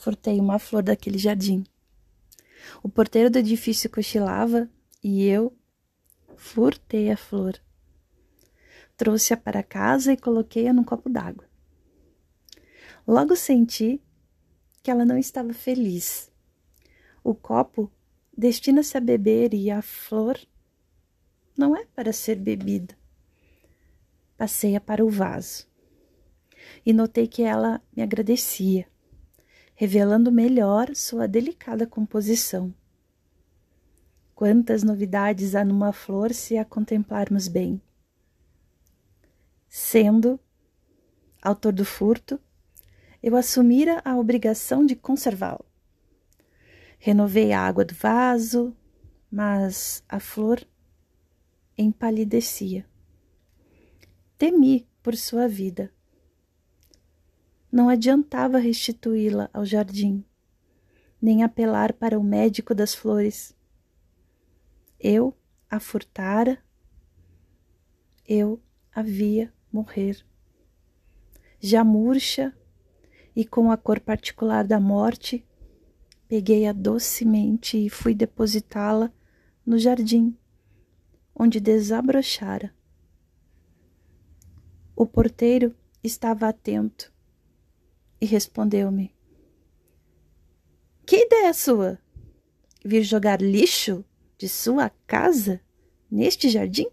furtei uma flor daquele jardim. O porteiro do edifício cochilava e eu furtei a flor. Trouxe-a para casa e coloquei-a num copo d'água. Logo senti que ela não estava feliz. O copo destina-se a beber e a flor não é para ser bebida. Passei-a para o vaso e notei que ela me agradecia, revelando melhor sua delicada composição. Quantas novidades há numa flor se a contemplarmos bem. Sendo autor do furto, eu assumira a obrigação de conservá-lo. Renovei a água do vaso, mas a flor empalidecia. Temi por sua vida. Não adiantava restituí-la ao jardim, nem apelar para o médico das flores. Eu a furtara, eu a via morrer. Já murcha e com a cor particular da morte, peguei-a docemente e fui depositá-la no jardim, onde desabrochara. O porteiro estava atento e respondeu-me: Que ideia sua? Vir jogar lixo de sua casa neste jardim?